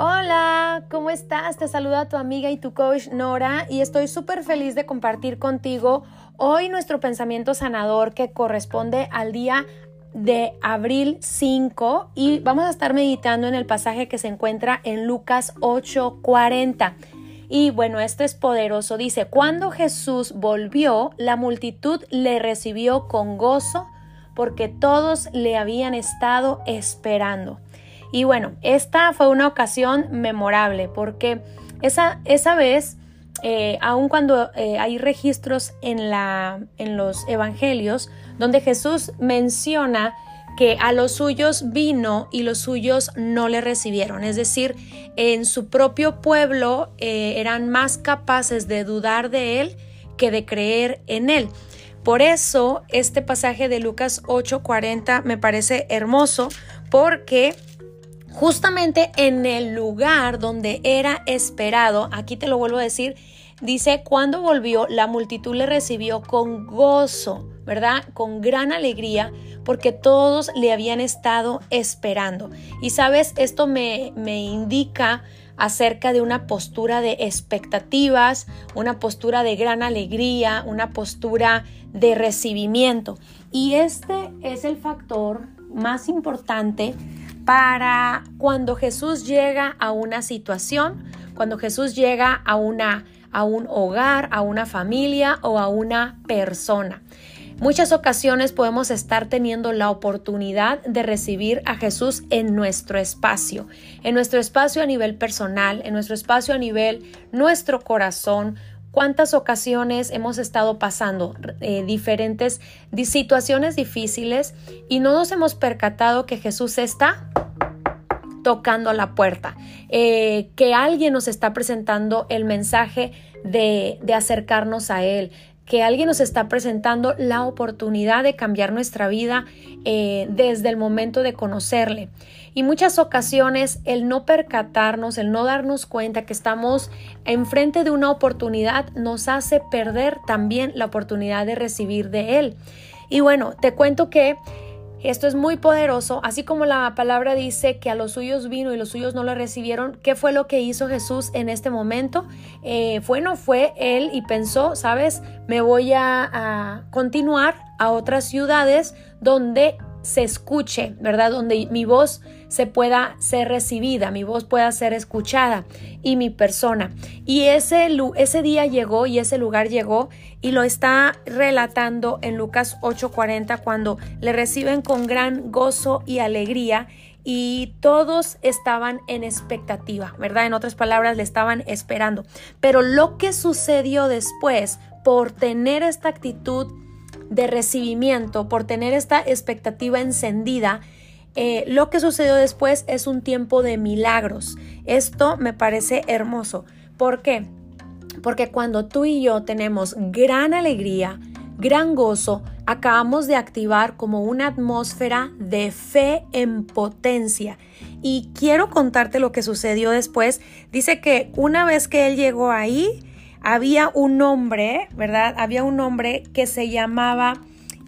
Hola, ¿cómo estás? Te saluda tu amiga y tu coach Nora y estoy súper feliz de compartir contigo hoy nuestro pensamiento sanador que corresponde al día de abril 5 y vamos a estar meditando en el pasaje que se encuentra en Lucas 8:40. Y bueno, esto es poderoso. Dice, cuando Jesús volvió, la multitud le recibió con gozo porque todos le habían estado esperando. Y bueno, esta fue una ocasión memorable porque esa, esa vez, eh, aun cuando eh, hay registros en, la, en los evangelios donde Jesús menciona que a los suyos vino y los suyos no le recibieron. Es decir, en su propio pueblo eh, eran más capaces de dudar de él que de creer en él. Por eso este pasaje de Lucas 8:40 me parece hermoso porque justamente en el lugar donde era esperado, aquí te lo vuelvo a decir, dice, cuando volvió, la multitud le recibió con gozo, ¿verdad? Con gran alegría, porque todos le habían estado esperando. Y sabes, esto me, me indica acerca de una postura de expectativas, una postura de gran alegría, una postura de recibimiento. Y este es el factor más importante para cuando Jesús llega a una situación, cuando Jesús llega a una a un hogar, a una familia o a una persona. Muchas ocasiones podemos estar teniendo la oportunidad de recibir a Jesús en nuestro espacio, en nuestro espacio a nivel personal, en nuestro espacio a nivel nuestro corazón, cuántas ocasiones hemos estado pasando eh, diferentes situaciones difíciles y no nos hemos percatado que Jesús está tocando la puerta, eh, que alguien nos está presentando el mensaje de, de acercarnos a Él, que alguien nos está presentando la oportunidad de cambiar nuestra vida eh, desde el momento de conocerle. Y muchas ocasiones el no percatarnos, el no darnos cuenta que estamos enfrente de una oportunidad nos hace perder también la oportunidad de recibir de él. Y bueno, te cuento que esto es muy poderoso, así como la palabra dice que a los suyos vino y los suyos no lo recibieron. ¿Qué fue lo que hizo Jesús en este momento? Eh, bueno, fue él y pensó, sabes, me voy a continuar a otras ciudades donde se escuche, ¿verdad? Donde mi voz se pueda ser recibida, mi voz pueda ser escuchada y mi persona. Y ese, ese día llegó y ese lugar llegó y lo está relatando en Lucas 8:40 cuando le reciben con gran gozo y alegría y todos estaban en expectativa, ¿verdad? En otras palabras, le estaban esperando. Pero lo que sucedió después por tener esta actitud de recibimiento, por tener esta expectativa encendida, eh, lo que sucedió después es un tiempo de milagros. Esto me parece hermoso. ¿Por qué? Porque cuando tú y yo tenemos gran alegría, gran gozo, acabamos de activar como una atmósfera de fe en potencia. Y quiero contarte lo que sucedió después. Dice que una vez que él llegó ahí, había un hombre, ¿verdad? Había un hombre que se llamaba,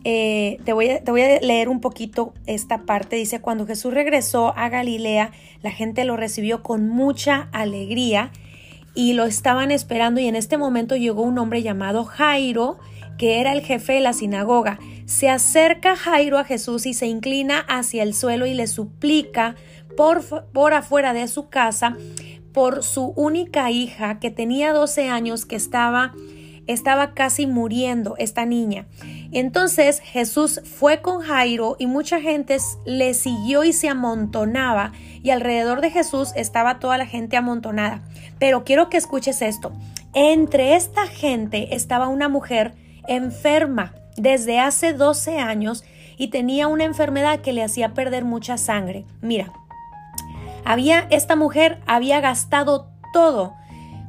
eh, te, voy a, te voy a leer un poquito esta parte, dice, cuando Jesús regresó a Galilea, la gente lo recibió con mucha alegría y lo estaban esperando y en este momento llegó un hombre llamado Jairo, que era el jefe de la sinagoga. Se acerca Jairo a Jesús y se inclina hacia el suelo y le suplica por, por afuera de su casa por su única hija que tenía 12 años que estaba estaba casi muriendo esta niña. Entonces Jesús fue con Jairo y mucha gente le siguió y se amontonaba y alrededor de Jesús estaba toda la gente amontonada. Pero quiero que escuches esto. Entre esta gente estaba una mujer enferma desde hace 12 años y tenía una enfermedad que le hacía perder mucha sangre. Mira, había, esta mujer había gastado todo.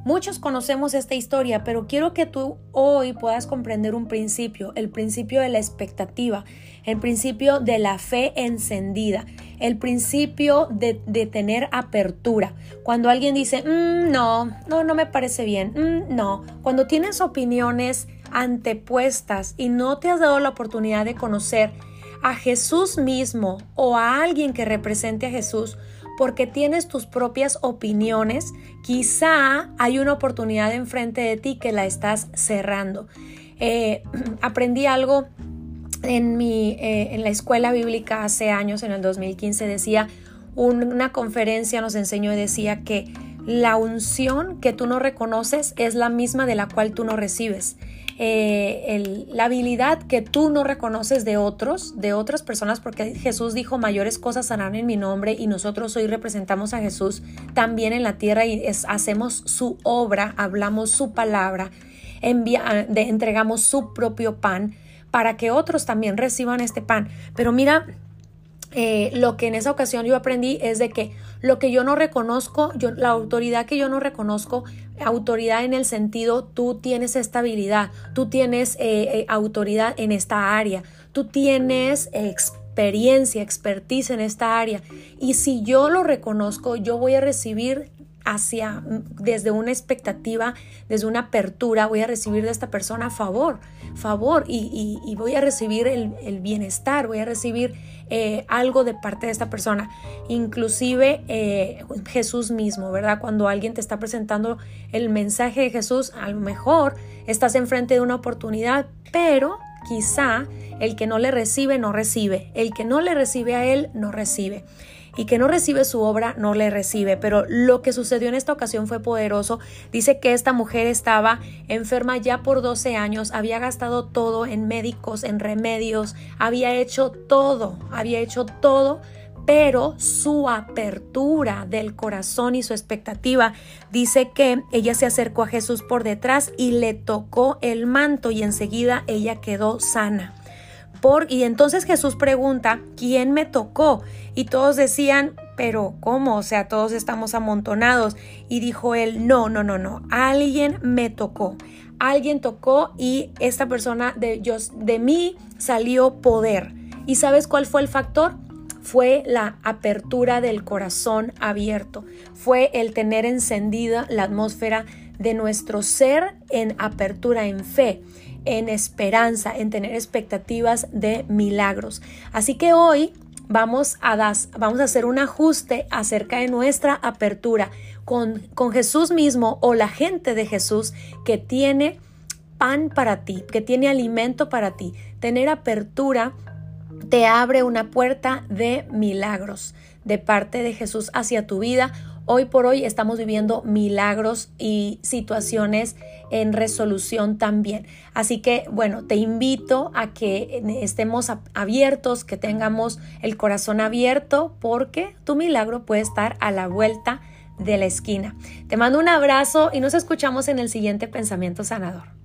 Muchos conocemos esta historia, pero quiero que tú hoy puedas comprender un principio, el principio de la expectativa, el principio de la fe encendida, el principio de, tener apertura. Cuando alguien dice, mm, no, no, no me parece bien, mm, no, cuando tienes opiniones antepuestas y no te has dado la oportunidad de conocer a Jesús mismo o a alguien que represente a Jesús, porque tienes tus propias opiniones, quizá hay una oportunidad enfrente de ti que la estás cerrando. Eh, aprendí algo en, mi, eh, en la escuela bíblica hace años, en el 2015, decía, una conferencia nos enseñó y decía que la unción que tú no reconoces es la misma de la cual tú no recibes. Eh, la habilidad que tú no reconoces de otros, de otras personas, porque Jesús dijo, mayores cosas harán en mi nombre y nosotros hoy representamos a Jesús también en la tierra y hacemos su obra, hablamos su palabra, entregamos su propio pan para que otros también reciban este pan. Pero mira, eh, lo que en esa ocasión yo aprendí es de que lo que yo no reconozco, yo, la autoridad que yo no reconozco, autoridad en el sentido, tú tienes estabilidad, tú tienes eh, eh, autoridad en esta área, tú tienes experiencia, expertise en esta área. Y si yo lo reconozco, yo voy a recibir hacia, desde una expectativa, desde una apertura, voy a recibir de esta persona favor, favor, y, voy a recibir el, bienestar, voy a recibir eh, algo de parte de esta persona, inclusive eh, Jesús mismo, ¿verdad? Cuando alguien te está presentando el mensaje de Jesús, a lo mejor estás enfrente de una oportunidad, pero quizá el que no le recibe, no recibe, el que no le recibe a él, no recibe y que no recibe su obra, no le recibe. Pero lo que sucedió en esta ocasión fue poderoso. Dice que esta mujer estaba enferma ya por 12 años, había gastado todo en médicos, en remedios, había hecho todo, había hecho todo pero su apertura del corazón y su expectativa dice que ella se acercó a Jesús por detrás y le tocó el manto y enseguida ella quedó sana y entonces Jesús pregunta, ¿quién me tocó? Y todos decían, pero ¿cómo? O sea, todos estamos amontonados. Y dijo él, no, no, no, no, alguien me tocó. Alguien tocó y esta persona de, yo, de mí salió poder. ¿Y sabes cuál fue el factor? Fue la apertura del corazón abierto. Fue el tener encendida la atmósfera de nuestro ser en apertura, en fe en esperanza, en tener expectativas de milagros. Así que hoy vamos a, vamos a hacer un ajuste acerca de nuestra apertura con, con Jesús mismo o la gente de Jesús que tiene pan para ti, que tiene alimento para ti. Tener apertura te abre una puerta de milagros de parte de Jesús hacia tu vida Hoy por hoy estamos viviendo milagros y situaciones en resolución también. Así que, bueno, te invito a que estemos abiertos, que tengamos el corazón abierto, porque tu milagro puede estar a la vuelta de la esquina. Te mando un abrazo y nos escuchamos en el siguiente pensamiento sanador.